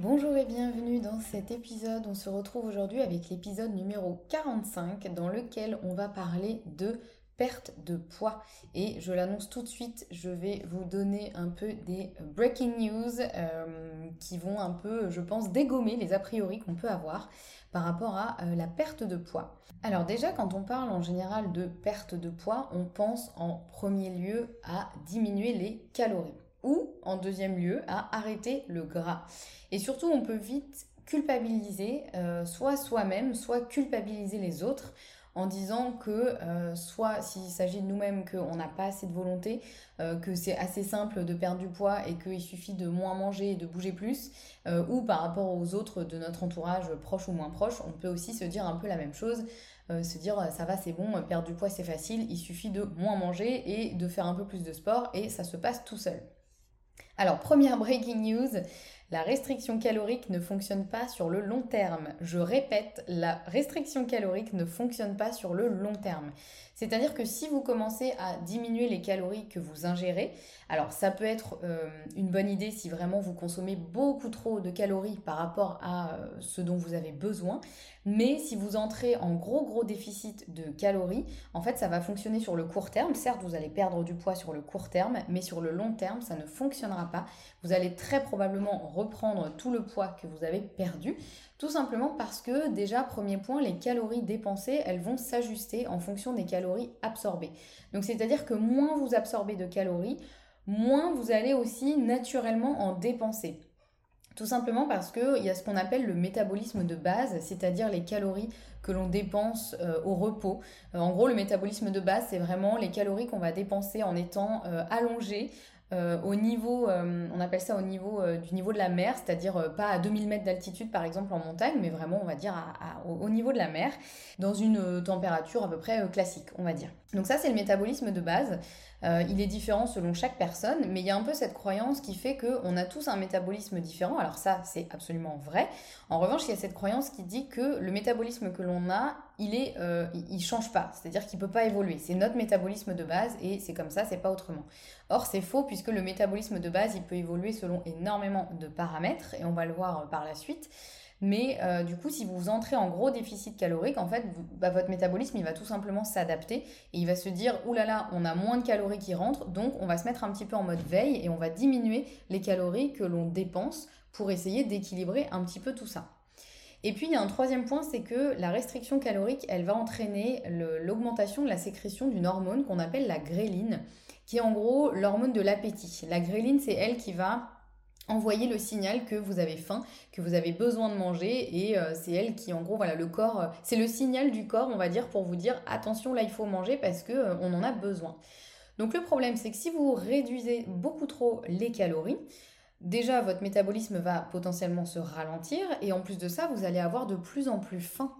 Bonjour et bienvenue dans cet épisode. On se retrouve aujourd'hui avec l'épisode numéro 45 dans lequel on va parler de perte de poids. Et je l'annonce tout de suite, je vais vous donner un peu des breaking news euh, qui vont un peu, je pense, dégommer les a priori qu'on peut avoir par rapport à euh, la perte de poids. Alors déjà, quand on parle en général de perte de poids, on pense en premier lieu à diminuer les calories ou en deuxième lieu à arrêter le gras. Et surtout, on peut vite culpabiliser euh, soit soi-même, soit culpabiliser les autres en disant que euh, soit s'il s'agit de nous-mêmes qu'on n'a pas assez de volonté, euh, que c'est assez simple de perdre du poids et qu'il suffit de moins manger et de bouger plus, ou par rapport aux autres de notre entourage, proche ou moins proche, on peut aussi se dire un peu la même chose, se dire ça va c'est bon, perdre du poids c'est facile, il suffit de moins manger et de faire un peu plus de sport et ça se passe tout seul. Alors, première breaking news, la restriction calorique ne fonctionne pas sur le long terme. Je répète, la restriction calorique ne fonctionne pas sur le long terme. C'est-à-dire que si vous commencez à diminuer les calories que vous ingérez, alors ça peut être euh, une bonne idée si vraiment vous consommez beaucoup trop de calories par rapport à euh, ce dont vous avez besoin, mais si vous entrez en gros gros déficit de calories, en fait ça va fonctionner sur le court terme. Certes, vous allez perdre du poids sur le court terme, mais sur le long terme, ça ne fonctionnera pas. Vous allez très probablement reprendre tout le poids que vous avez perdu. Tout simplement parce que déjà, premier point, les calories dépensées, elles vont s'ajuster en fonction des calories absorbées. Donc c'est-à-dire que moins vous absorbez de calories, moins vous allez aussi naturellement en dépenser. Tout simplement parce qu'il y a ce qu'on appelle le métabolisme de base, c'est-à-dire les calories que l'on dépense euh, au repos. Euh, en gros, le métabolisme de base, c'est vraiment les calories qu'on va dépenser en étant euh, allongé, euh, au niveau, euh, on appelle ça au niveau euh, du niveau de la mer, c'est-à-dire pas à 2000 mètres d'altitude par exemple en montagne, mais vraiment on va dire au, niveau de la mer, dans une température à peu près classique, on va dire. Donc ça c'est le métabolisme de base. il est différent selon chaque personne, mais il y a un peu cette croyance qui fait qu'on a tous un métabolisme différent. Alors ça c'est absolument vrai. En revanche il y a cette croyance qui dit que le métabolisme que l'on a, il est, il change pas, c'est-à-dire qu'il peut pas évoluer. C'est notre métabolisme de base et c'est comme ça, c'est pas autrement. Or, c'est faux puisque le métabolisme de base, il peut évoluer selon énormément de paramètres et on va le voir euh, par la suite. Mais euh, du coup, si vous entrez en gros déficit calorique, en fait, bah, votre métabolisme, il va tout simplement s'adapter et il va se dire, oulala, on a moins de calories qui rentrent, donc on va se mettre un petit peu en mode veille et on va diminuer les calories que l'on dépense pour essayer d'équilibrer un petit peu tout ça. Et puis il y a un troisième point, c'est que la restriction calorique, elle va entraîner l'augmentation de la sécrétion d'une hormone qu'on appelle la gréline qui est en gros l'hormone de l'appétit. La gréline, c'est elle qui va envoyer le signal que vous avez faim, que vous avez besoin de manger et euh, c'est elle qui en gros voilà le corps euh, c'est le signal du corps on va dire pour vous dire attention là il faut manger parce que euh, on en a besoin. Donc le problème c'est que si vous réduisez beaucoup trop les calories, déjà votre métabolisme va potentiellement se ralentir et en plus de ça vous allez avoir de plus en plus faim.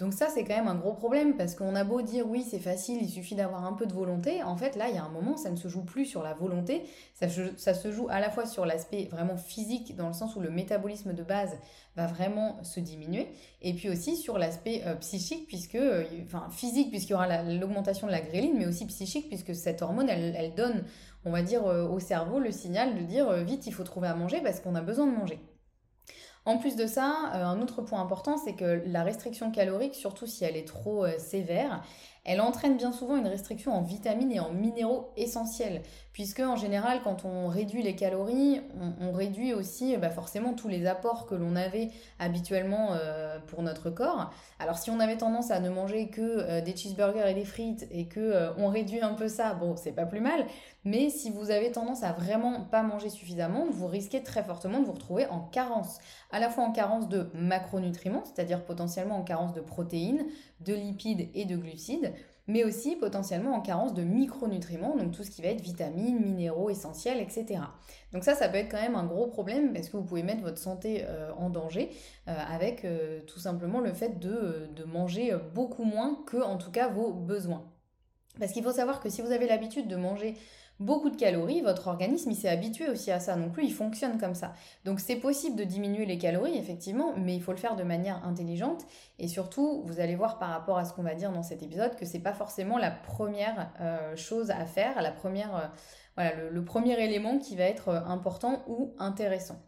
Donc ça, c'est quand même un gros problème parce qu'on a beau dire oui, c'est facile, il suffit d'avoir un peu de volonté. En fait, là, il y a un moment, ça ne se joue plus sur la volonté, ça, se joue à la fois sur l'aspect vraiment physique, dans le sens où le métabolisme de base va vraiment se diminuer, et puis aussi sur l'aspect euh, psychique, puisque, euh, enfin physique, puisqu'il y aura l'augmentation de la gréline, mais aussi psychique, puisque cette hormone, elle, donne, on va dire, euh, au cerveau le signal de dire vite, il faut trouver à manger parce qu'on a besoin de manger. En plus de ça, euh, un autre point important, c'est que la restriction calorique, surtout si elle est trop euh, sévère, elle entraîne bien souvent une restriction en vitamines et en minéraux essentiels, puisque en général, quand on réduit les calories, on, réduit aussi bah, forcément tous les apports que l'on avait habituellement euh, pour notre corps. Alors si on avait tendance à ne manger que euh, des cheeseburgers et des frites et que euh, on réduit un peu ça, bon, c'est pas plus mal. Mais si vous avez tendance à vraiment pas manger suffisamment, vous risquez très fortement de vous retrouver en carence. À la fois en carence de macronutriments, c'est-à-dire potentiellement en carence de protéines, de lipides et de glucides, mais aussi potentiellement en carence de micronutriments, donc tout ce qui va être vitamines, minéraux, essentiels, etc. Donc ça, ça peut être quand même un gros problème parce que vous pouvez mettre votre santé euh, en danger euh, avec euh, tout simplement le fait de, de manger beaucoup moins que, en tout cas, vos besoins. Parce qu'il faut savoir que si vous avez l'habitude de manger beaucoup de calories, votre organisme il s'est habitué aussi à ça, donc lui il fonctionne comme ça. Donc c'est possible de diminuer les calories effectivement, mais il faut le faire de manière intelligente et surtout vous allez voir par rapport à ce qu'on va dire dans cet épisode que c'est pas forcément la première euh, chose à faire, la première, euh, le, premier élément qui va être euh, important ou intéressant.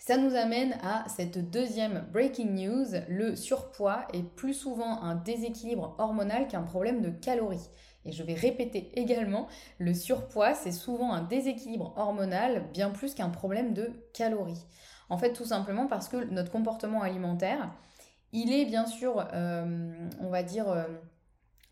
Ça nous amène à cette deuxième breaking news, le surpoids est plus souvent un déséquilibre hormonal qu'un problème de calories. Et je vais répéter également, le surpoids, c'est souvent un déséquilibre hormonal bien plus qu'un problème de calories. En fait, tout simplement parce que notre comportement alimentaire, il est bien sûr, euh, on va dire, euh,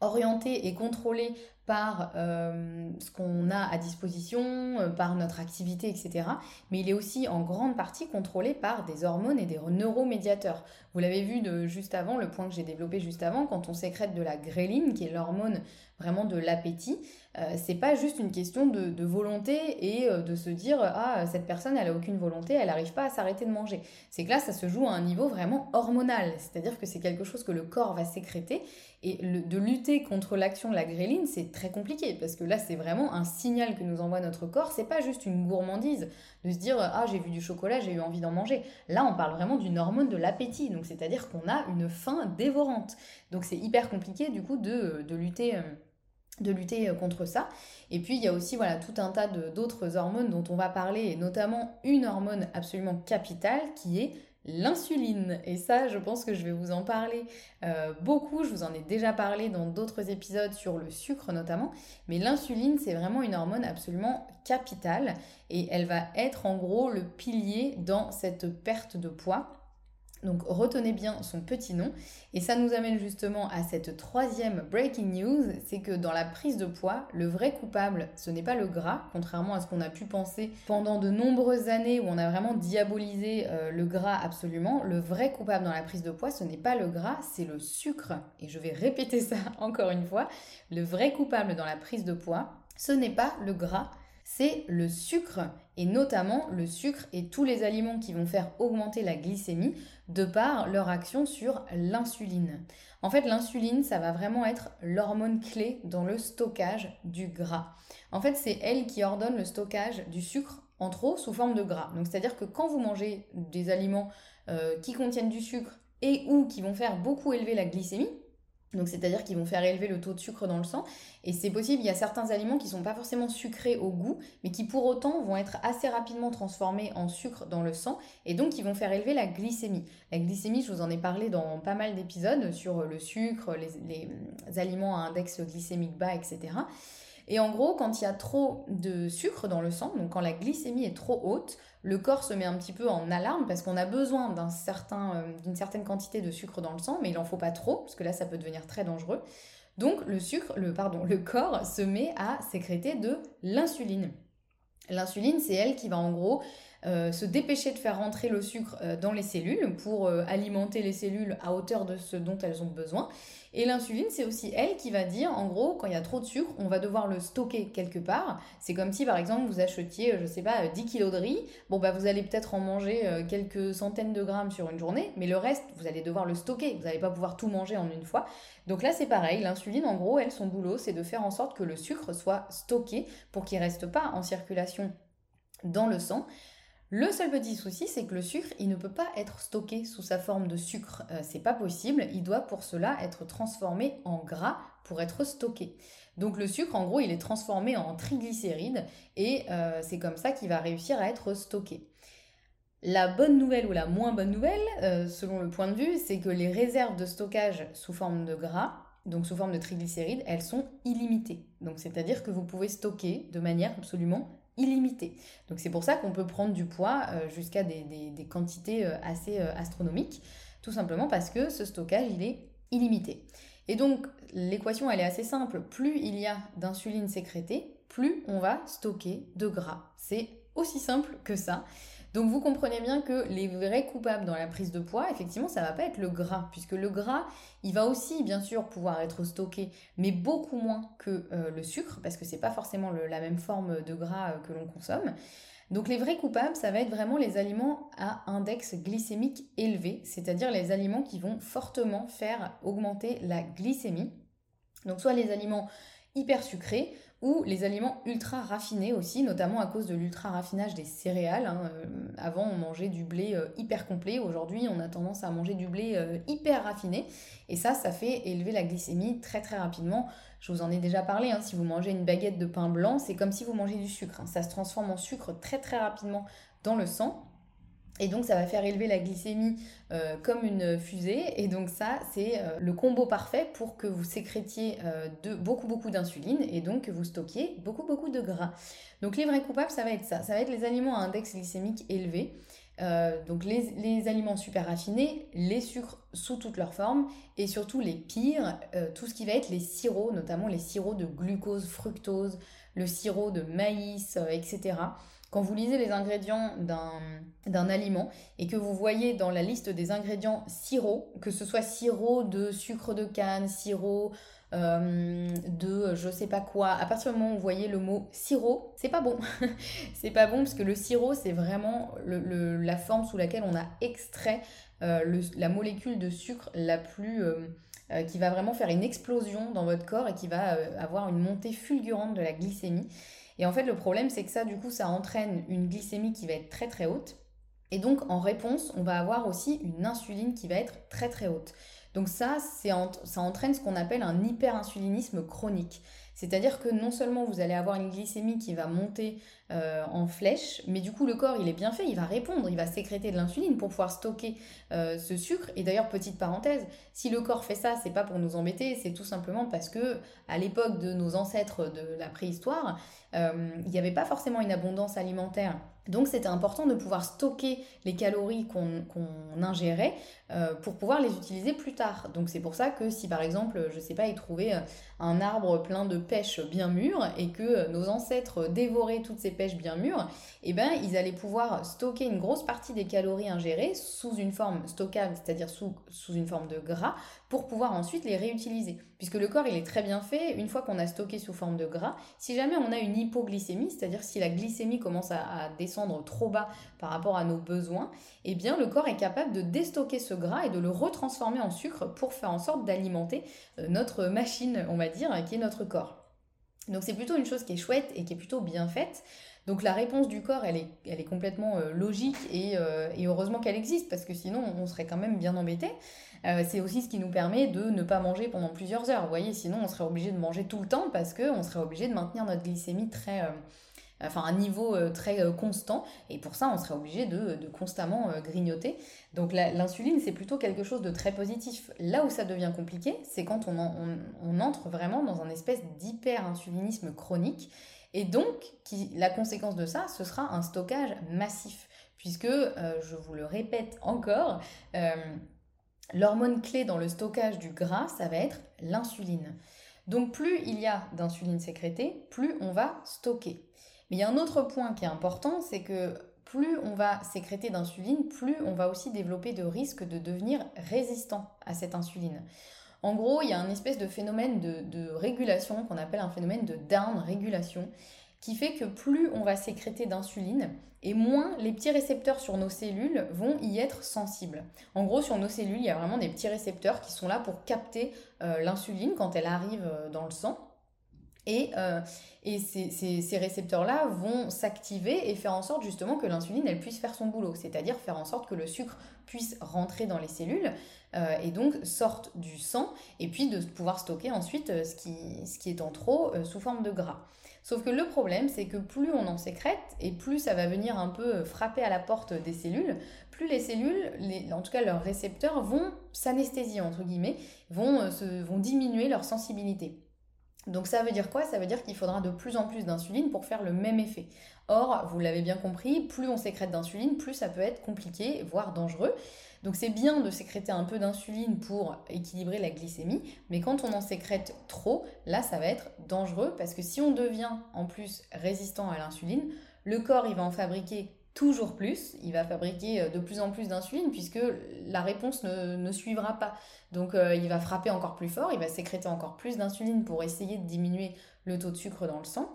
orienté et contrôlé par euh, ce qu'on a à disposition, par notre activité, etc. Mais il est aussi en grande partie contrôlé par des hormones et des neuromédiateurs. Vous l'avez vu de juste avant, le point que j'ai développé juste avant, quand on sécrète de la gréline, qui est l'hormone vraiment de l'appétit. Euh, c'est pas juste une question de, volonté et euh, de se dire ah cette personne elle a aucune volonté, elle n'arrive pas à s'arrêter de manger. C'est que là ça se joue à un niveau vraiment hormonal, c'est-à-dire que c'est quelque chose que le corps va sécréter et de lutter contre l'action de la gréline c'est très compliqué parce que là c'est vraiment un signal que nous envoie notre corps. C'est pas juste une gourmandise de se dire ah j'ai vu du chocolat j'ai eu envie d'en manger. Là on parle vraiment d'une hormone de l'appétit donc c'est-à-dire qu'on a une faim dévorante. Donc c'est hyper compliqué du coup de, de lutter. Euh, de lutter euh, contre ça. Et puis il y a aussi voilà tout un tas d'autres hormones dont on va parler, et notamment une hormone absolument capitale qui est l'insuline. Et ça, je pense que je vais vous en parler euh, beaucoup. Je vous en ai déjà parlé dans d'autres épisodes sur le sucre notamment. Mais l'insuline, c'est vraiment une hormone absolument capitale et elle va être en gros le pilier dans cette perte de poids. Donc retenez bien son petit nom. Et ça nous amène justement à cette troisième breaking news, c'est que dans la prise de poids, le vrai coupable, ce n'est pas le gras, contrairement à ce qu'on a pu penser pendant de nombreuses années où on a vraiment diabolisé euh, le gras absolument. Le vrai coupable dans la prise de poids, ce n'est pas le gras, c'est le sucre. Et je vais répéter ça encore une fois. Le vrai coupable dans la prise de poids, ce n'est pas le gras, c'est le sucre, et notamment le sucre et tous les aliments qui vont faire augmenter la glycémie de par leur action sur l'insuline. En fait, l'insuline, ça va vraiment être l'hormone clé dans le stockage du gras. En fait, c'est elle qui ordonne le stockage du sucre en trop sous forme de gras. Donc, c'est-à-dire que quand vous mangez des aliments euh, qui contiennent du sucre et ou qui vont faire beaucoup élever la glycémie, donc c'est-à-dire qu'ils vont faire élever le taux de sucre dans le sang. Et c'est possible, il y a certains aliments qui ne sont pas forcément sucrés au goût, mais qui pour autant vont être assez rapidement transformés en sucre dans le sang, et donc qui vont faire élever la glycémie. La glycémie, je vous en ai parlé dans pas mal d'épisodes sur le sucre, les, les aliments à index glycémique bas, etc. Et en gros, quand il y a trop de sucre dans le sang, donc quand la glycémie est trop haute, le corps se met un petit peu en alarme parce qu'on a besoin euh, d'une certaine quantité de sucre dans le sang, mais il n'en faut pas trop, parce que là, ça peut devenir très dangereux. Donc le sucre, le, pardon, le corps se met à sécréter de l'insuline. L'insuline, c'est elle qui va en gros se dépêcher de faire rentrer le sucre dans les cellules pour alimenter les cellules à hauteur de ce dont elles ont besoin. Et l'insuline, c'est aussi elle qui va dire, en gros, quand il y a trop de sucre, on va devoir le stocker quelque part. C'est comme si, par exemple, vous achetiez, je sais pas, 10 kilos de riz. Bon, bah, vous allez peut-être en manger euh, quelques centaines de grammes sur une journée, mais le reste, vous allez devoir le stocker. Vous n'allez pas pouvoir tout manger en une fois. Donc là, c'est pareil. L'insuline, en gros, elle, son boulot, c'est de faire en sorte que le sucre soit stocké pour qu'il reste pas en circulation dans le sang. Le seul petit souci, c'est que le sucre, il ne peut pas être stocké sous sa forme de sucre. Euh, c'est pas possible. Il doit pour cela être transformé en gras pour être stocké. Donc le sucre, en gros, il est transformé en triglycérides et euh, c'est comme ça qu'il va réussir à être stocké. La bonne nouvelle ou la moins bonne nouvelle, euh, selon le point de vue, c'est que les réserves de stockage sous forme de gras, donc sous forme de triglycérides, elles sont illimitées. Donc c'est-à-dire que vous pouvez stocker de manière absolument illimité. Donc c'est pour ça qu'on peut prendre du poids euh, jusqu'à des, quantités euh, assez euh, astronomiques, tout simplement parce que ce stockage, il est illimité. Et donc l'équation, elle est assez simple. Plus il y a d'insuline sécrétée, plus on va stocker de gras. C'est aussi simple que ça. Donc vous comprenez bien que les vrais coupables dans la prise de poids, effectivement, ça va pas être le gras, puisque le gras, il va aussi bien sûr pouvoir être stocké, mais beaucoup moins que euh, le sucre, parce que c'est pas forcément la même forme de gras euh, que l'on consomme. Donc les vrais coupables, ça va être vraiment les aliments à index glycémique élevé, c'est-à-dire les aliments qui vont fortement faire augmenter la glycémie. Donc soit les aliments hyper sucrés, ou les aliments ultra raffinés aussi, notamment à cause de l'ultra raffinage des céréales. Hein. Euh, avant, on mangeait du blé euh, hyper complet. Aujourd'hui, on a tendance à manger du blé euh, hyper raffiné. Et ça, ça fait élever la glycémie très très rapidement. Je vous en ai déjà parlé. Hein. si vous mangez une baguette de pain blanc, c'est comme si vous mangez du sucre. Hein. Ça se transforme en sucre très très rapidement dans le sang. Et donc ça va faire élever la glycémie euh, comme une fusée. Et donc ça, c'est euh, le combo parfait pour que vous sécrétiez euh, beaucoup beaucoup d'insuline et donc que vous stockiez beaucoup beaucoup de gras. Donc les vrais coupables, ça va être ça. Ça va être les aliments à index glycémique élevé. donc les, aliments super raffinés, les sucres sous toutes leurs formes et surtout les pires, tout ce qui va être les sirops, notamment les sirops de glucose, fructose, le sirop de maïs, etc. Quand vous lisez les ingrédients d'un aliment et que vous voyez dans la liste des ingrédients sirop, que ce soit sirop de sucre de canne, sirop euh, de je sais pas quoi, à partir du moment où vous voyez le mot sirop, c'est pas bon. c'est pas bon parce que le sirop, c'est vraiment la forme sous laquelle on a extrait euh, la molécule de sucre la plus. Euh, qui va vraiment faire une explosion dans votre corps et qui va avoir une montée fulgurante de la glycémie. Et en fait, le problème, c'est que ça, du coup, ça entraîne une glycémie qui va être très très haute. Et donc, en réponse, on va avoir aussi une insuline qui va être très très haute. Donc ça, ça entraîne ce qu'on appelle un hyperinsulinisme chronique. C'est-à-dire que non seulement vous allez avoir une glycémie qui va monter euh, en flèche, mais du coup le corps il est bien fait, il va répondre, il va sécréter de l'insuline pour pouvoir stocker euh, ce sucre. Et d'ailleurs petite parenthèse, si le corps fait ça, c'est pas pour nous embêter, c'est tout simplement parce que à l'époque de nos ancêtres de la préhistoire, euh, il n'y avait pas forcément une abondance alimentaire. Donc c'était important de pouvoir stocker les calories qu'on ingérait euh, pour pouvoir les utiliser plus tard. Donc c'est pour ça que si par exemple, je sais pas, ils trouvaient euh, un arbre plein de pêches bien mûres et que nos ancêtres dévoraient toutes ces pêches bien mûres, eh ben ils allaient pouvoir stocker une grosse partie des calories ingérées sous une forme stockable, c'est-à-dire sous, sous une forme de gras, pour pouvoir ensuite les réutiliser. Puisque le corps, il est très bien fait, une fois qu'on a stocké sous forme de gras, si jamais on a une hypoglycémie, c'est-à-dire si la glycémie commence à, descendre trop bas par rapport à nos besoins, eh bien le corps est capable de déstocker ce gras et de le retransformer en sucre pour faire en sorte d'alimenter euh, notre machine, on va dire, qui est notre corps. Donc c'est plutôt une chose qui est chouette et qui est plutôt bien faite. Donc la réponse du corps, elle est, complètement euh, logique euh, et, heureusement qu'elle existe parce que sinon on serait quand même bien embêté. C'est aussi ce qui nous permet de ne pas manger pendant plusieurs heures. Vous voyez, sinon on serait obligé de manger tout le temps parce qu'on serait obligé de maintenir notre glycémie très, enfin un niveau très constant et pour ça on serait obligé de, constamment grignoter. Donc l'insuline c'est plutôt quelque chose de très positif. Là où ça devient compliqué, c'est quand on, entre vraiment dans un espèce d'hyper-insulinisme chronique et donc, la conséquence de ça, ce sera un stockage massif, puisque, euh, je vous le répète encore, euh, l'hormone clé dans le stockage du gras, ça va être l'insuline. Donc plus il y a d'insuline sécrétée, plus on va stocker. Mais il y a un autre point qui est important, c'est que plus on va sécréter d'insuline, plus on va aussi développer de risques de devenir résistant à cette insuline. En gros, il y a un espèce de phénomène de, régulation qu'on appelle un phénomène de down-régulation qui fait que plus on va sécréter d'insuline et moins les petits récepteurs sur nos cellules vont y être sensibles. En gros, sur nos cellules, il y a vraiment des petits récepteurs qui sont là pour capter euh, l'insuline quand elle arrive euh, dans le sang. Et, euh, ces, récepteurs-là vont s'activer et faire en sorte justement que l'insuline, elle puisse faire son boulot, c'est-à-dire faire en sorte que le sucre puisse rentrer dans les cellules et donc sorte du sang, et puis de pouvoir stocker ensuite ce qui est en trop sous forme de gras. Sauf que le problème, c'est que plus on en sécrète et plus ça va venir un peu frapper à la porte des cellules, plus les cellules, en tout cas leurs récepteurs, vont s'anesthésier, entre guillemets, euh, vont diminuer leur sensibilité. Donc ça veut dire quoi? Ça veut dire qu'il faudra de plus en plus d'insuline pour faire le même effet. Or, vous l'avez bien compris, plus on sécrète d'insuline, plus ça peut être compliqué, voire dangereux. Donc c'est bien de sécréter un peu d'insuline pour équilibrer la glycémie, mais quand on en sécrète trop, là ça va être dangereux parce que si on devient en plus résistant à l'insuline, le corps il va en fabriquer toujours plus, il va fabriquer euh, de plus en plus d'insuline puisque la réponse ne, suivra pas. Donc euh, il va frapper encore plus fort, il va sécréter encore plus d'insuline pour essayer de diminuer le taux de sucre dans le sang,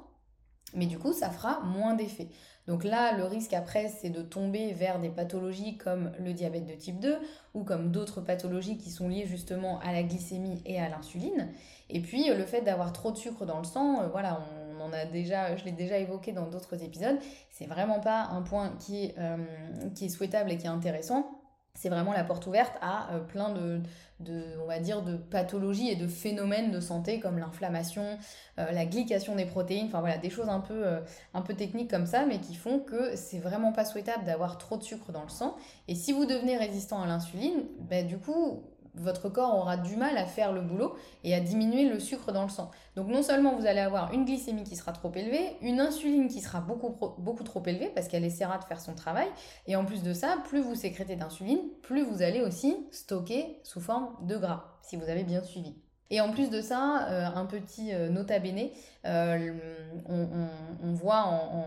mais du coup ça fera moins d'effet. Donc là, le risque après, c'est de tomber vers des pathologies comme le diabète de type 2 ou comme d'autres pathologies qui sont liées justement à la glycémie et à l'insuline. Et puis le fait d'avoir trop de sucre dans le sang, euh, voilà, on déjà, je l'ai déjà évoqué dans d'autres épisodes, c'est vraiment pas un point qui est, euh, souhaitable et qui est intéressant c'est vraiment la porte ouverte à euh, plein de, pathologies et de phénomènes de santé comme l'inflammation, euh, la glycation des protéines, enfin voilà, des choses un peu, euh, techniques comme ça, mais qui font que c'est vraiment pas souhaitable d'avoir trop de sucre dans le sang. Et si vous devenez résistant à l'insuline, ben, du coup, votre corps aura du mal à faire le boulot et à diminuer le sucre dans le sang. Donc non seulement vous allez avoir une glycémie qui sera trop élevée, une insuline qui sera beaucoup, trop élevée parce qu'elle essaiera de faire son travail, et en plus de ça, plus vous sécrétez d'insuline, plus vous allez aussi stocker sous forme de gras, si vous avez bien suivi. Et en plus de ça, euh, un petit euh, nota bene, euh, on, voit en,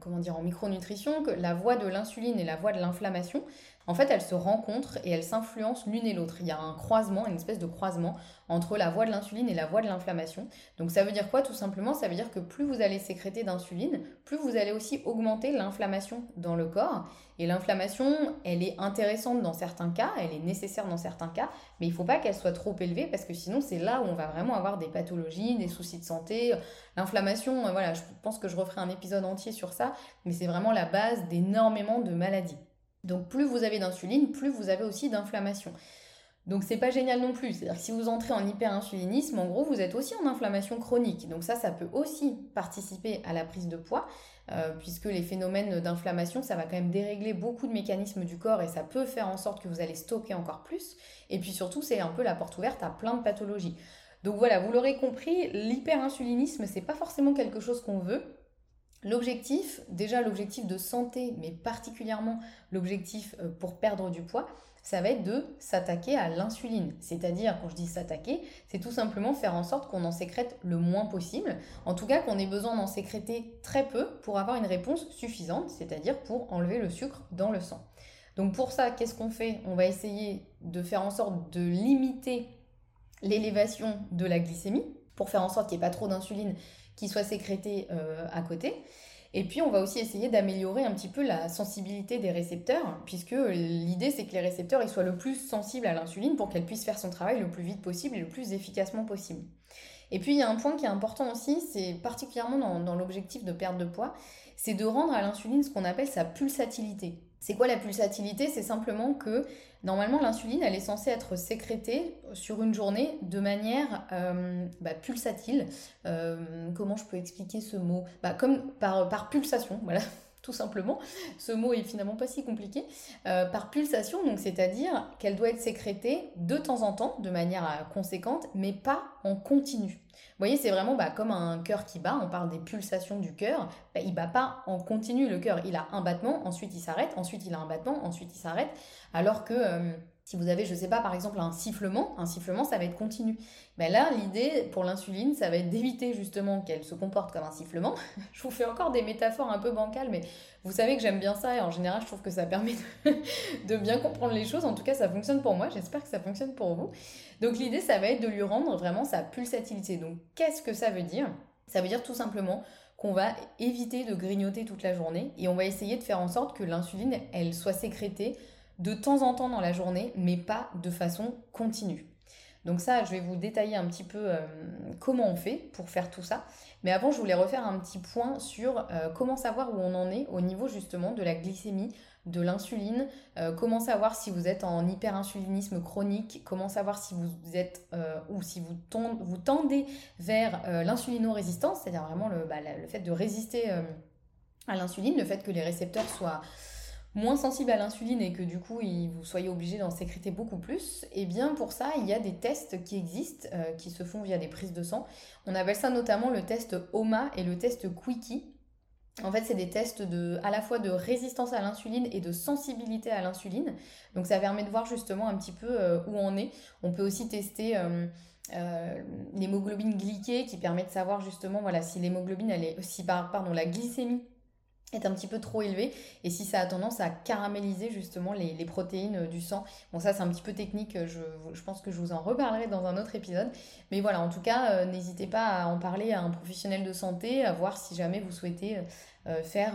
comment dire, en micronutrition que la voie de l'insuline et la voie de l'inflammation, en fait, elles se rencontrent et elles s'influencent l'une et l'autre. Il y a un croisement, une espèce de croisement entre la voie de l'insuline et la voie de l'inflammation. Donc ça veut dire quoi Tout simplement, ça veut dire que plus vous allez sécréter d'insuline, plus vous allez aussi augmenter l'inflammation dans le corps. Et l'inflammation, elle est intéressante dans certains cas, elle est nécessaire dans certains cas, mais il ne faut pas qu'elle soit trop élevée parce que sinon c'est là où on va vraiment avoir des pathologies, des soucis de santé. L'inflammation, euh, voilà, je pense que je referai un épisode entier sur ça, mais c'est vraiment la base d'énormément de maladies. Donc plus vous avez d'insuline, plus vous avez aussi d'inflammation. Donc c'est pas génial non plus. C'est-à-dire que si vous entrez en hyperinsulinisme, en gros, vous êtes aussi en inflammation chronique. Donc ça, ça peut aussi participer à la prise de poids, euh, puisque les phénomènes d'inflammation, ça va quand même dérégler beaucoup de mécanismes du corps et ça peut faire en sorte que vous allez stocker encore plus. Et puis surtout, c'est un peu la porte ouverte à plein de pathologies. Donc voilà, vous l'aurez compris, l'hyperinsulinisme, c'est pas forcément quelque chose qu'on veut. L'objectif, déjà l'objectif de santé, mais particulièrement l'objectif euh, pour perdre du poids, ça va être de s'attaquer à l'insuline. C'est-à-dire, quand je dis s'attaquer, c'est tout simplement faire en sorte qu'on en sécrète le moins possible. En tout cas, qu'on ait besoin d'en sécréter très peu pour avoir une réponse suffisante, c'est-à-dire pour enlever le sucre dans le sang. Donc pour ça, qu'est-ce qu'on fait? On va essayer de faire en sorte de limiter l'élévation de la glycémie pour faire en sorte qu'il n'y ait pas trop d'insuline qui soit sécrétée euh, à côté. Et puis, on va aussi essayer d'améliorer un petit peu la sensibilité des récepteurs, puisque l'idée, c'est que les récepteurs soient le plus sensibles à l'insuline pour qu'elle puisse faire son travail le plus vite possible et le plus efficacement possible. Et puis, il y a un point qui est important aussi, c'est particulièrement dans, dans l'objectif de perte de poids, c'est de rendre à l'insuline ce qu'on appelle sa pulsatilité. C'est quoi la pulsatilité? C'est simplement que normalement l'insuline, elle est censée être sécrétée sur une journée de manière euh, bah, pulsatile. Euh, comment je peux expliquer ce mot? Bah, Comme par, par pulsation, voilà tout simplement. Ce mot est finalement pas si compliqué. Euh, par pulsation, donc c'est-à-dire qu'elle doit être sécrétée de temps en temps, de manière conséquente, mais pas en continu. Vous voyez, c'est vraiment bah, comme un cœur qui bat, on parle des pulsations du cœur, bah, il bat pas en continu le cœur, il a un battement, ensuite il s'arrête, ensuite il a un battement, ensuite il s'arrête, alors que... Euh, Si vous avez, je ne sais pas, par exemple un sifflement, un sifflement, ça va être continu. Mais là, l'idée pour l'insuline, ça va être d'éviter justement qu'elle se comporte comme un sifflement. je vous fais encore des métaphores un peu bancales, mais vous savez que j'aime bien ça et en général, je trouve que ça permet de, bien comprendre les choses. En tout cas, ça fonctionne pour moi. J'espère que ça fonctionne pour vous. Donc l'idée, ça va être de lui rendre vraiment sa pulsatilité. Donc qu'est-ce que ça veut dire? Ça veut dire tout simplement qu'on va éviter de grignoter toute la journée et on va essayer de faire en sorte que l'insuline, elle soit sécrétée de temps en temps dans la journée, mais pas de façon continue. Donc ça, je vais vous détailler un petit peu euh, comment on fait pour faire tout ça. Mais avant, je voulais refaire un petit point sur euh, comment savoir où on en est au niveau justement de la glycémie, de l'insuline, euh, comment savoir si vous êtes en hyperinsulinisme chronique, comment savoir si vous êtes ou si vous, tendez vers l'insulino-résistance, c'est-à-dire vraiment le, bah, le, fait de résister à l'insuline, le fait que les récepteurs soient moins sensible à l'insuline et que du coup vous soyez obligé d'en sécréter beaucoup plus, et eh bien pour ça il y a des tests qui existent, euh, qui se font via des prises de sang. On appelle ça notamment le test OMA et le test Quickie. En fait, c'est des tests à la fois de résistance à l'insuline et de sensibilité à l'insuline. Donc ça permet de voir justement un petit peu euh, où on est. On peut aussi tester euh, l'hémoglobine glyquée qui permet de savoir justement voilà, si l'hémoglobine, elle est, si pardon, la glycémie est un petit peu trop élevé et si ça a tendance à caraméliser justement les, protéines euh, du sang. Bon ça c'est un petit peu technique, je, je, pense que je vous en reparlerai dans un autre épisode. Mais voilà, en tout cas, euh, n'hésitez pas à en parler à un professionnel de santé, à voir si jamais vous souhaitez euh, faire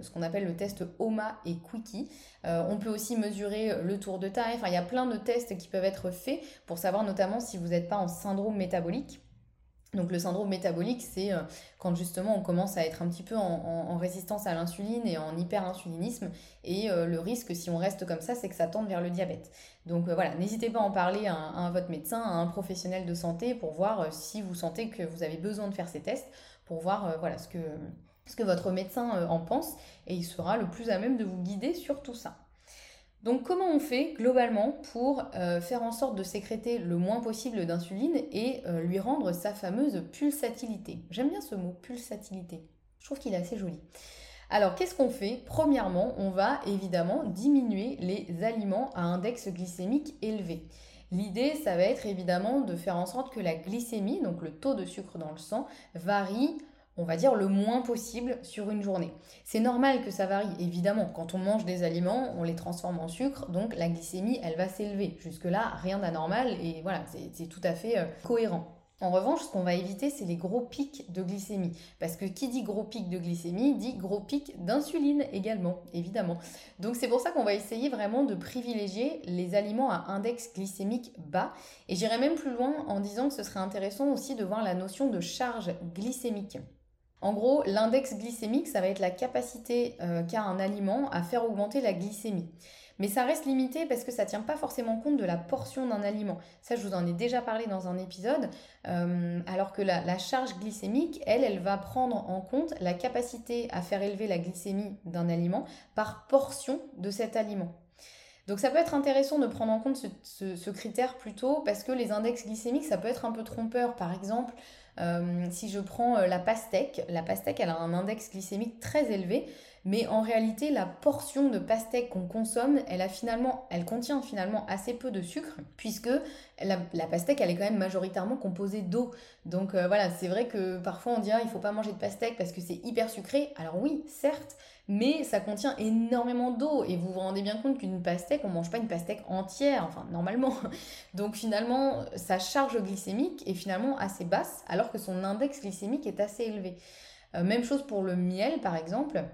ce qu'on appelle le test OMA et Quickie. on peut aussi mesurer le tour de taille, enfin il y a plein de tests qui peuvent être faits pour savoir notamment si vous n'êtes pas en syndrome métabolique. Donc le syndrome métabolique, c'est euh, quand justement on commence à être un petit peu en, résistance à l'insuline et en hyperinsulinisme. Et euh, le risque, si on reste comme ça, c'est que ça tende vers le diabète. Donc euh, voilà, n'hésitez pas à en parler à, votre médecin, à un professionnel de santé pour voir si vous sentez que vous avez besoin de faire ces tests, pour voir voilà, ce, que, ce que votre médecin en pense. Et il sera le plus à même de vous guider sur tout ça. Donc comment on fait globalement pour euh, faire en sorte de sécréter le moins possible d'insuline et euh, lui rendre sa fameuse pulsatilité? J'aime bien ce mot, pulsatilité. Je trouve qu'il est assez joli. Alors qu'est-ce qu'on fait? Premièrement, on va évidemment diminuer les aliments à index glycémique élevé. L'idée, ça va être évidemment de faire en sorte que la glycémie, donc le taux de sucre dans le sang, varie on va dire, le moins possible sur une journée. C'est normal que ça varie, évidemment. Quand on mange des aliments, on les transforme en sucre, donc la glycémie, elle va s'élever. Jusque-là, rien d'anormal et voilà, c'est tout à fait euh, cohérent. En revanche, ce qu'on va éviter, c'est les gros pics de glycémie. Parce que qui dit gros pic de glycémie dit gros pic d'insuline également, évidemment. Donc c'est pour ça qu'on va essayer vraiment de privilégier les aliments à index glycémique bas. Et j'irai même plus loin en disant que ce serait intéressant aussi de voir la notion de charge glycémique. En gros, l'index glycémique, ça va être la capacité euh, qu'a un aliment à faire augmenter la glycémie. Mais ça reste limité parce que ça ne tient pas forcément compte de la portion d'un aliment. Ça, je vous en ai déjà parlé dans un épisode. Euh, alors que la, charge glycémique, elle, elle va prendre en compte la capacité à faire élever la glycémie d'un aliment par portion de cet aliment. Donc ça peut être intéressant de prendre en compte ce, ce, critère plutôt parce que les index glycémiques, ça peut être un peu trompeur. Par exemple, si je prends euh, la pastèque, la pastèque, elle a un index glycémique très élevé, mais en réalité, la portion de pastèque qu'on consomme, elle, a finalement, elle contient finalement assez peu de sucre, puisque la, pastèque, elle est quand même majoritairement composée d'eau. Donc euh, voilà, c'est vrai que parfois on dit ah, il faut pas manger de pastèque parce que c'est hyper sucré. Alors oui, certes, mais ça contient énormément d'eau et vous vous rendez bien compte qu'une pastèque, on mange pas une pastèque entière, enfin normalement. Donc finalement, sa charge glycémique est finalement assez basse alors que son index glycémique est assez élevé. Euh, même chose pour le miel par exemple.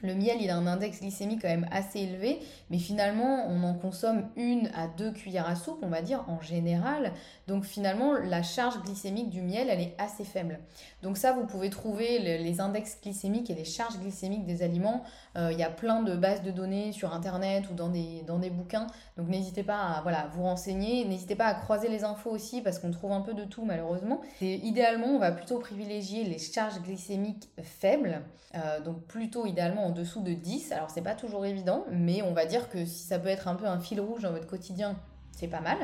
Le miel, il a un index glycémique quand même assez élevé, mais finalement, on en consomme une à deux cuillères à soupe, on va dire, en général. Donc finalement, la charge glycémique du miel, elle est assez faible. Donc ça, vous pouvez trouver les index glycémiques et les charges glycémiques des aliments. Euh, il y a plein de bases de données sur Internet ou dans des, bouquins. Donc n'hésitez pas à vous renseigner. N'hésitez pas à croiser les infos aussi, parce qu'on trouve un peu de tout, malheureusement. Et idéalement, on va plutôt privilégier les charges glycémiques faibles. Euh, donc plutôt idéalement en dessous de 10. Alors c'est pas toujours évident, mais on va dire que si ça peut être un peu un fil rouge dans votre quotidien, c'est pas mal.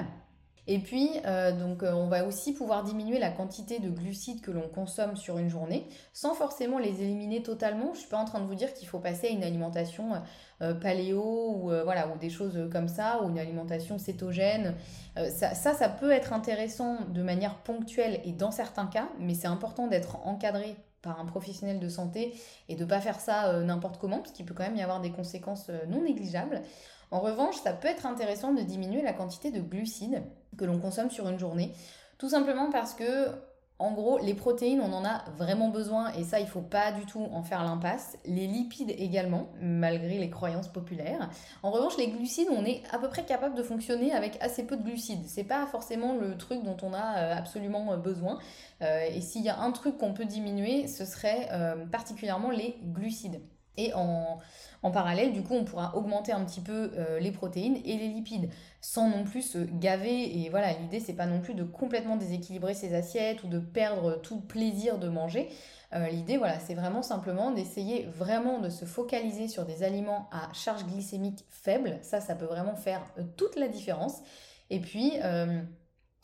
Et puis, euh, donc, euh, on va aussi pouvoir diminuer la quantité de glucides que l'on consomme sur une journée, sans forcément les éliminer totalement. Je suis pas en train de vous dire qu'il faut passer à une alimentation euh, paléo ou voilà ou des choses comme ça, ou une alimentation cétogène. Ça, ça peut être intéressant de manière ponctuelle et dans certains cas, mais c'est important d'être encadré par un professionnel de santé et de pas faire ça n'importe comment, parce qu'il peut quand même y avoir des conséquences non négligeables. En revanche, ça peut être intéressant de diminuer la quantité de glucides que l'on consomme sur une journée, tout simplement parce que en gros, les protéines, on en a vraiment besoin et ça, il faut pas du tout en faire l'impasse. Les lipides également, malgré les croyances populaires. En revanche, les glucides, on est à peu près capable de fonctionner avec assez peu de glucides. C'est pas forcément le truc dont on a euh, absolument euh, besoin. Euh, et s'il y a un truc qu'on peut diminuer, ce serait particulièrement les glucides. Et en, parallèle, du coup, on pourra augmenter un petit peu euh, les protéines et les lipides sans non plus se gaver. Et voilà, l'idée, c'est pas non plus de complètement déséquilibrer ses assiettes ou de perdre tout plaisir de manger. Euh, l'idée, voilà, c'est vraiment simplement d'essayer vraiment de se focaliser sur des aliments à charge glycémique faible. Ça, ça peut vraiment faire euh, toute la différence. Et puis,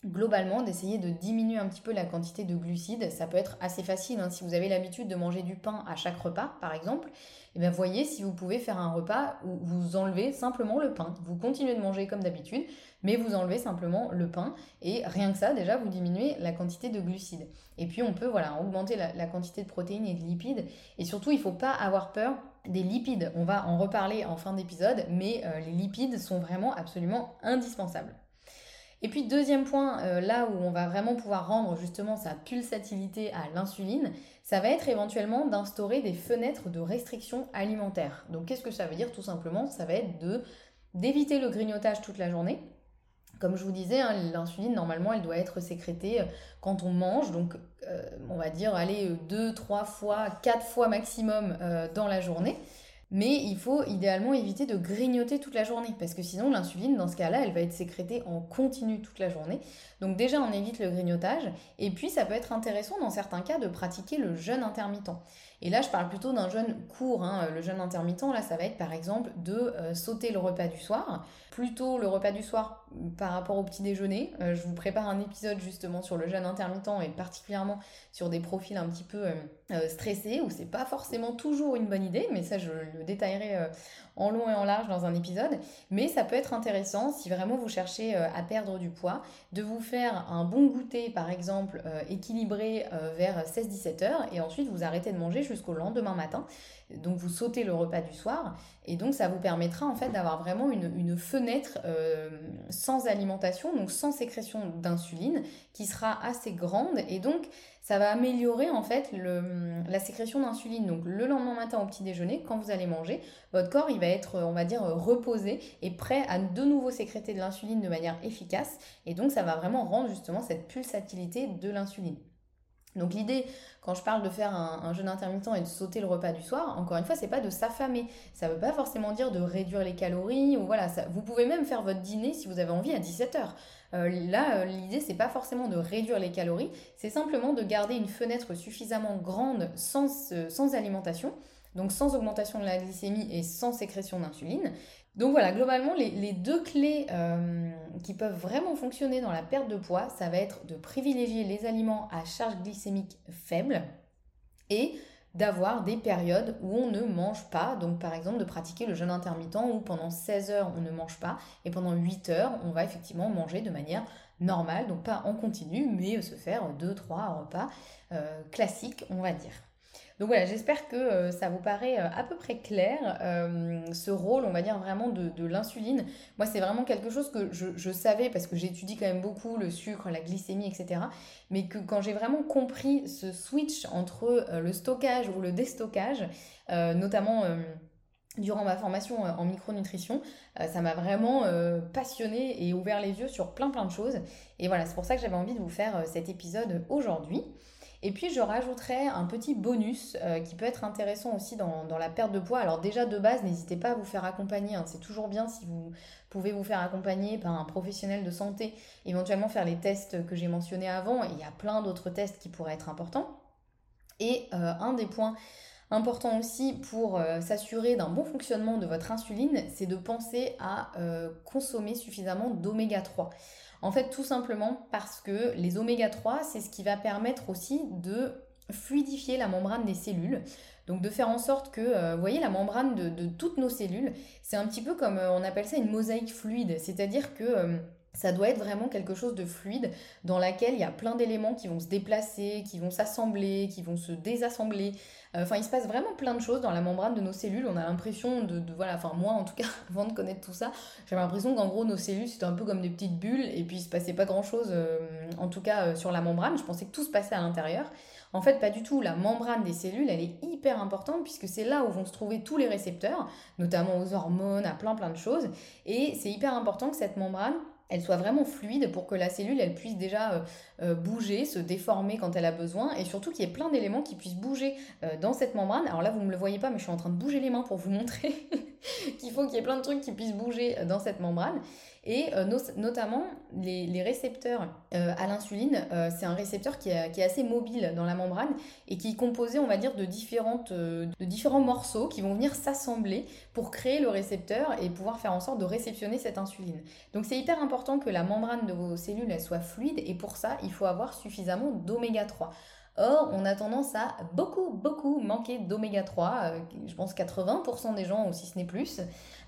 globalement d'essayer de diminuer un petit peu la quantité de glucides. Ça peut être assez facile hein. si vous avez l'habitude de manger du pain à chaque repas, par exemple. Et eh bien voyez si vous pouvez faire un repas où vous enlevez simplement le pain. Vous continuez de manger comme d'habitude, mais vous enlevez simplement le pain et rien que ça déjà vous diminuez la quantité de glucides. Et puis on peut voilà augmenter la, quantité de protéines et de lipides. Et surtout il ne faut pas avoir peur des lipides. On va en reparler en fin d'épisode, mais euh, les lipides sont vraiment absolument indispensables. Et puis deuxième point, euh, là où on va vraiment pouvoir rendre justement sa pulsatilité à l'insuline, ça va être éventuellement d'instaurer des fenêtres de restriction alimentaire. Donc qu'est-ce que ça veut dire tout simplement? Ça va être d'éviter le grignotage toute la journée. Comme je vous disais, hein, l'insuline, normalement, elle doit être sécrétée euh, quand on mange. Donc, euh, on va dire, aller deux, trois fois, quatre fois maximum dans la journée. Mais il faut idéalement éviter de grignoter toute la journée parce que sinon l'insuline, dans ce cas-là, elle va être sécrétée en continu toute la journée. Donc déjà, on évite le grignotage. Et puis, ça peut être intéressant dans certains cas de pratiquer le jeûne intermittent. Et là, je parle plutôt d'un jeûne court. Hein. Le jeûne intermittent, là, ça va être par exemple de euh, sauter le repas du soir. Plutôt le repas du soir par rapport au petit déjeuner. Euh, je vous prépare un épisode justement sur le jeûne intermittent et particulièrement sur des profils un petit peu euh, stressés où c'est pas forcément toujours une bonne idée, mais ça, je le détaillerai en long et en large dans un épisode. Mais ça peut être intéressant si vraiment vous cherchez à perdre du poids, de vous faire un bon goûter par exemple équilibré vers 16-17 heures et ensuite vous arrêtez de manger jusqu'au lendemain matin. Donc vous sautez le repas du soir et donc ça vous permettra en fait d'avoir vraiment une, fenêtre euh, sans alimentation, donc sans sécrétion d'insuline, qui sera assez grande et donc ça va améliorer en fait la sécrétion d'insuline. Donc le lendemain matin au petit déjeuner, quand vous allez manger, votre corps il va être, on va dire, reposé et prêt à de nouveau sécréter de l'insuline de manière efficace et donc ça va vraiment rendre justement cette pulsatilité de l'insuline. Donc l'idée, quand je parle de faire un, jeûne intermittent et de sauter le repas du soir, encore une fois, c'est pas de s'affamer. Ça veut pas forcément dire de réduire les calories ou voilà. Vous pouvez même faire votre dîner si vous avez envie à 17 h euh, là, euh, l'idée, c'est pas forcément de réduire les calories, c'est simplement de garder une fenêtre suffisamment grande sans, euh, sans alimentation, donc sans augmentation de la glycémie et sans sécrétion d'insuline, donc voilà, globalement, les, deux clés euh, qui peuvent vraiment fonctionner dans la perte de poids, ça va être de privilégier les aliments à charge glycémique faible et d'avoir des périodes où on ne mange pas. Donc par exemple de pratiquer le jeûne intermittent où pendant 16 heures on ne mange pas et pendant 8 heures on va effectivement manger de manière normale, donc pas en continu, mais se faire 2-3 repas euh, classiques on va dire. Donc voilà, j'espère que euh, ça vous paraît euh, à peu près clair, euh, ce rôle, on va dire vraiment de, l'insuline. Moi, c'est vraiment quelque chose que je, savais parce que j'étudie quand même beaucoup le sucre, la glycémie, etc. Mais que quand j'ai vraiment compris ce switch entre le stockage ou le déstockage, notamment durant ma formation en micronutrition, ça m'a vraiment passionné et ouvert les yeux sur plein plein de choses. Et voilà, c'est pour ça que j'avais envie de vous faire cet épisode aujourd'hui. Et puis je rajouterai un petit bonus euh, qui peut être intéressant aussi dans, la perte de poids. Alors déjà de base, n'hésitez pas à vous faire accompagner. Hein. C'est toujours bien si vous pouvez vous faire accompagner par un professionnel de santé, éventuellement faire les tests que j'ai mentionnés avant. il y a plein d'autres tests qui pourraient être importants. Et euh, un des points Important aussi pour euh, s'assurer d'un bon fonctionnement de votre insuline, c'est de penser à euh, consommer suffisamment d'oméga 3. En fait, tout simplement parce que les oméga 3, c'est ce qui va permettre aussi de fluidifier la membrane des cellules. Donc de faire en sorte que, euh, vous voyez, la membrane de, de toutes nos cellules, c'est un petit peu comme on appelle ça une mosaïque fluide. C'est-à-dire que ça doit être vraiment quelque chose de fluide dans laquelle il y a plein d'éléments qui vont se déplacer, qui vont s'assembler, qui vont se désassembler. Euh, enfin, il se passe vraiment plein de choses dans la membrane de nos cellules. On a l'impression de, voilà, enfin moi en tout cas, avant de connaître tout ça, j'avais l'impression qu'en gros nos cellules c'était un peu comme des petites bulles et puis il se passait pas grand chose, euh, en tout cas euh, sur la membrane. Je pensais que tout se passait à l'intérieur. En fait, pas du tout. La membrane des cellules, elle est hyper importante puisque c'est là où vont se trouver tous les récepteurs, notamment aux hormones, à plein plein de choses. Et c'est hyper important que cette membrane, elle soit vraiment fluide pour que la cellule elle puisse déjà euh, euh, bouger, se déformer quand elle a besoin et surtout qu'il y ait plein d'éléments qui puissent bouger euh, dans cette membrane. Alors là vous ne me le voyez pas mais je suis en train de bouger les mains pour vous montrer qu'il faut qu'il y ait plein de trucs qui puissent bouger dans cette membrane et euh, notamment les, récepteurs euh, à l'insuline, euh, c'est un récepteur qui est, assez mobile dans la membrane et qui est composé, on va dire, de, différentes, de différents morceaux qui vont venir s'assembler pour créer le récepteur et pouvoir faire en sorte de réceptionner cette insuline. Donc c'est hyper important que la membrane de vos cellules elle soit fluide et pour ça, il faut avoir suffisamment d'oméga 3. Or, on a tendance à beaucoup, beaucoup manquer d'oméga 3. je pense 80% des gens, ou si ce n'est plus.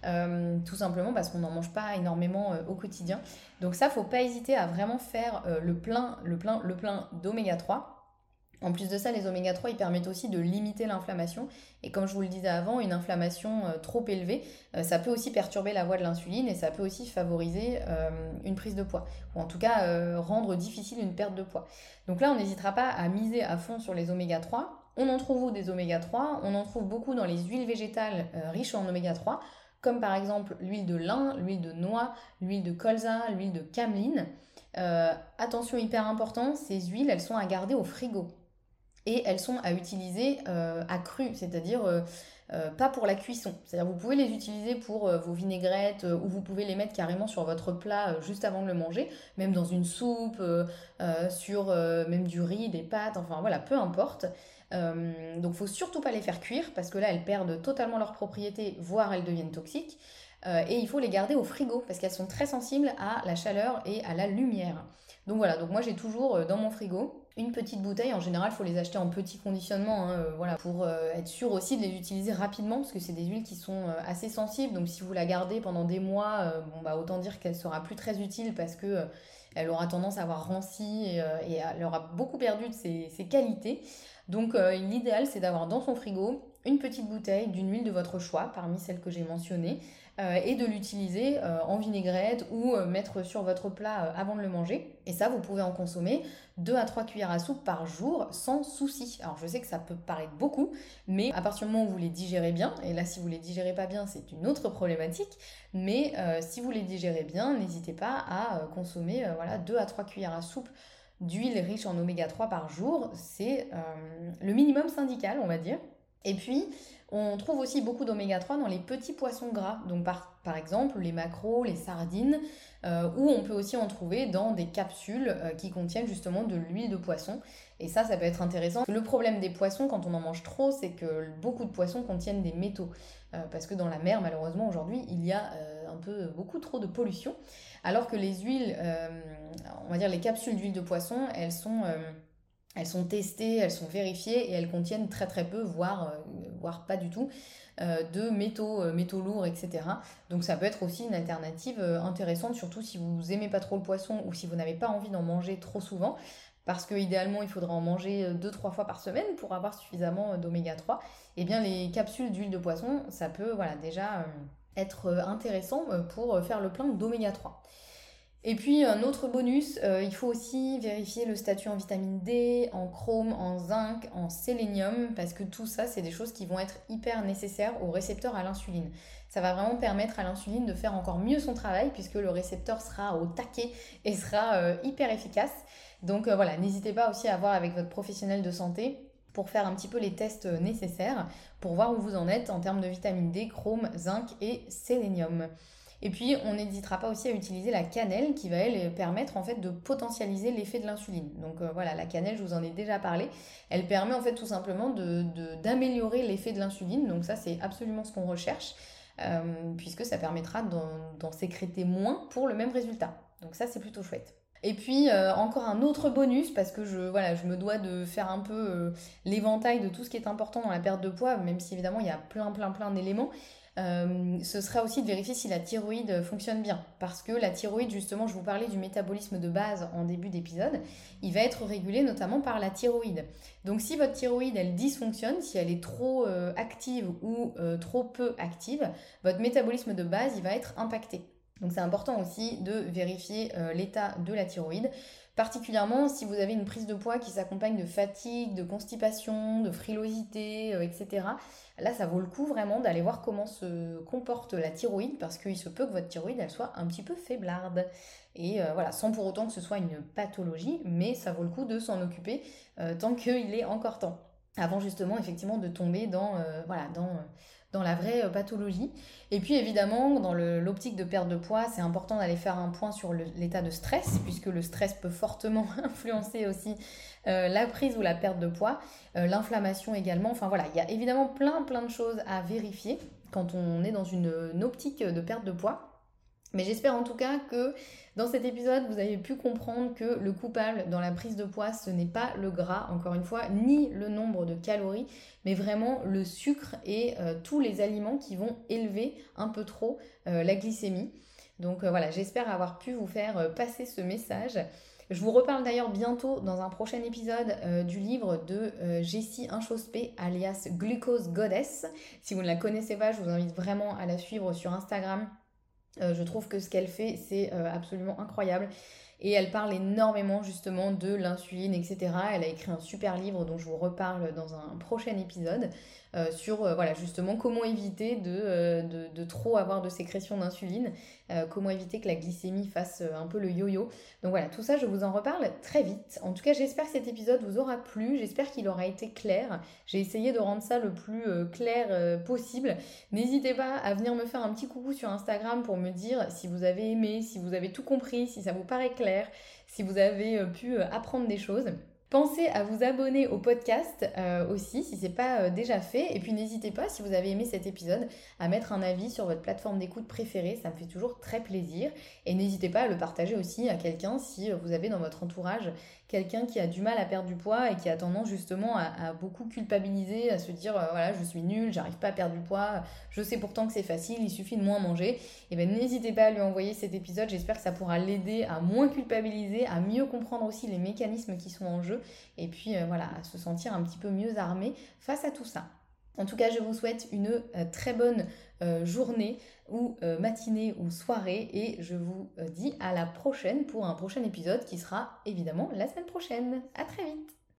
Euh, tout simplement parce qu'on n'en mange pas énormément euh, au quotidien. Donc ça, faut pas hésiter à vraiment faire euh, le plein, le plein, le plein d'oméga 3. En plus de ça, les oméga 3, ils permettent aussi de limiter l'inflammation. Et comme je vous le disais avant, une inflammation trop élevée, ça peut aussi perturber la voie de l'insuline et ça peut aussi favoriser une prise de poids. Ou en tout cas, rendre difficile une perte de poids. Donc là, on n'hésitera pas à miser à fond sur les oméga 3. On en trouve où des oméga 3 On en trouve beaucoup dans les huiles végétales riches en oméga 3 comme par exemple l'huile de lin, l'huile de noix, l'huile de colza, l'huile de cameline. Euh, attention hyper important, ces huiles, elles sont à garder au frigo. Et elles sont à utiliser euh, à cru, c'est-à-dire euh, pas pour la cuisson. C'est-à-dire vous pouvez les utiliser pour vos vinaigrettes ou vous pouvez les mettre carrément sur votre plat juste avant de le manger, même dans une soupe, sur même du riz, des pâtes, enfin voilà, peu importe. Euh, donc, faut surtout pas les faire cuire parce que là, elles perdent totalement leur propriété, voire elles deviennent toxiques. Euh, et il faut les garder au frigo parce qu'elles sont très sensibles à la chaleur et à la lumière. Donc voilà, donc moi j'ai toujours euh, dans mon frigo une petite bouteille. En général, il faut les acheter en petit conditionnement, hein, voilà, pour être sûr aussi de les utiliser rapidement parce que c'est des huiles qui sont assez sensibles. Donc si vous la gardez pendant des mois, bon bah autant dire qu'elle sera plus très utile parce que elle aura tendance à avoir ranci et, elle aura beaucoup perdu de ses qualités. Donc euh, l'idéal c'est d'avoir dans son frigo une petite bouteille d'une huile de votre choix parmi celles que j'ai mentionnées euh, et de l'utiliser euh, en vinaigrette ou mettre sur votre plat avant de le manger. Et ça, vous pouvez en consommer 2 à 3 cuillères à soupe par jour sans souci. Alors je sais que ça peut paraître beaucoup, mais à partir du moment où vous les digérez bien, et là si vous les digérez pas bien, c'est une autre problématique, mais si vous les digérez bien, n'hésitez pas à consommer voilà, 2 à 3 cuillères à soupe d'huile riche en oméga 3 par jour. C'est euh, le minimum syndical, on va dire. Et puis, on trouve aussi beaucoup d'oméga 3 dans les petits poissons gras, donc par, par exemple les maquereaux, les sardines, euh, ou on peut aussi en trouver dans des capsules euh, qui contiennent justement de l'huile de poisson. Et ça, ça peut être intéressant. Le problème des poissons, quand on en mange trop, c'est que beaucoup de poissons contiennent des métaux. parce que dans la mer, malheureusement, aujourd'hui, il y a un peu beaucoup trop de pollution. Alors que les huiles, euh, on va dire les capsules d'huile de poisson, elles sont, euh, elles sont testées, elles sont vérifiées et elles contiennent très très peu, voire, euh, pas du tout, de métaux, métaux lourds, etc. Donc ça peut être aussi une alternative intéressante, surtout si vous aimez pas trop le poisson ou si vous n'avez pas envie d'en manger trop souvent. Parce que idéalement, il faudra en manger 2-3 fois par semaine pour avoir suffisamment d'oméga 3. Et eh bien les capsules d'huile de poisson, ça peut voilà, déjà être intéressant pour faire le plein d'oméga 3. Et puis un autre bonus, euh, il faut aussi vérifier le statut en vitamine D, en chrome, en zinc, en sélénium, parce que tout ça, c'est des choses qui vont être hyper nécessaires au récepteur à l'insuline. Ça va vraiment permettre à l'insuline de faire encore mieux son travail, puisque le récepteur sera au taquet et sera euh, hyper efficace. Donc euh, voilà, n'hésitez pas aussi à voir avec votre professionnel de santé pour faire un petit peu les tests nécessaires pour voir où vous en êtes en termes de vitamine D, chrome, zinc et sélénium. Et puis, on n'hésitera pas aussi à utiliser la cannelle qui va, elle, permettre en fait de potentialiser l'effet de l'insuline. Donc euh, voilà, la cannelle, je vous en ai déjà parlé. Elle permet en fait tout simplement d'améliorer de, l'effet de l'insuline. Donc ça, c'est absolument ce qu'on recherche, euh, puisque ça permettra d'en sécréter moins pour le même résultat. Donc ça, c'est plutôt chouette. Et puis euh, encore un autre bonus parce que je, voilà, je me dois de faire un peu l'éventail de tout ce qui est important dans la perte de poids, même si évidemment il y a plein plein plein d'éléments. Euh, ce sera aussi de vérifier si la thyroïde fonctionne bien. Parce que la thyroïde, justement, je vous parlais du métabolisme de base en début d'épisode, il va être régulé notamment par la thyroïde. Donc si votre thyroïde, elle dysfonctionne, si elle est trop euh, active ou euh, trop peu active, votre métabolisme de base, il va être impacté. Donc c'est important aussi de vérifier l'état de la thyroïde. Particulièrement si vous avez une prise de poids qui s'accompagne de fatigue, de constipation, de frilosité, etc. Là, ça vaut le coup vraiment d'aller voir comment se comporte la thyroïde parce qu'il se peut que votre thyroïde elle soit un petit peu faiblarde. Et euh, voilà, sans pour autant que ce soit une pathologie, mais ça vaut le coup de s'en occuper euh, tant qu'il est encore temps. Avant justement effectivement de tomber dans, euh, voilà, dans, dans la vraie pathologie. Et puis évidemment, dans l'optique de perte de poids, c'est important d'aller faire un point sur l'état de stress, puisque le stress peut fortement influencer aussi euh, la prise ou la perte de poids, euh, l'inflammation également. Enfin voilà, il y a évidemment plein plein de choses à vérifier quand on est dans une, optique de perte de poids. Mais j'espère en tout cas que dans cet épisode, vous avez pu comprendre que le coupable dans la prise de poids, ce n'est pas le gras, encore une fois, ni le nombre de calories, mais vraiment le sucre et euh, tous les aliments qui vont élever un peu trop la glycémie. Donc voilà, j'espère avoir pu vous faire passer ce message. Je vous reparle d'ailleurs bientôt dans un prochain épisode euh, du livre de euh, Jessie Inchospé, alias Glucose Goddess. Si vous ne la connaissez pas, je vous invite vraiment à la suivre sur Instagram. Euh, je trouve que ce qu'elle fait, c'est absolument incroyable. Et elle parle énormément justement de l'insuline, etc. Elle a écrit un super livre dont je vous reparle dans un prochain épisode. Euh, sur euh, voilà, justement comment éviter de, euh, de, de trop avoir de sécrétion d'insuline, comment éviter que la glycémie fasse un peu le yo-yo. Donc voilà, tout ça, je vous en reparle très vite. En tout cas, j'espère que cet épisode vous aura plu, j'espère qu'il aura été clair. J'ai essayé de rendre ça le plus clair possible. N'hésitez pas à venir me faire un petit coucou sur Instagram pour me dire si vous avez aimé, si vous avez tout compris, si ça vous paraît clair, si vous avez pu apprendre des choses. Pensez à vous abonner au podcast euh, aussi si ce n'est pas euh, déjà fait. Et puis n'hésitez pas, si vous avez aimé cet épisode, à mettre un avis sur votre plateforme d'écoute préférée. Ça me fait toujours très plaisir. Et n'hésitez pas à le partager aussi à quelqu'un si euh, vous avez dans votre entourage quelqu'un qui a du mal à perdre du poids et qui a tendance justement à, beaucoup culpabiliser, à se dire voilà, je suis nul, j'arrive pas à perdre du poids, je sais pourtant que c'est facile, il suffit de moins manger. Et eh bien n'hésitez pas à lui envoyer cet épisode. J'espère que ça pourra l'aider à moins culpabiliser, à mieux comprendre aussi les mécanismes qui sont en jeu et puis euh, voilà, à se sentir un petit peu mieux armé face à tout ça. En tout cas, je vous souhaite une euh, très bonne euh, journée ou matinée ou soirée et je vous dis à la prochaine pour un prochain épisode qui sera évidemment la semaine prochaine. À très vite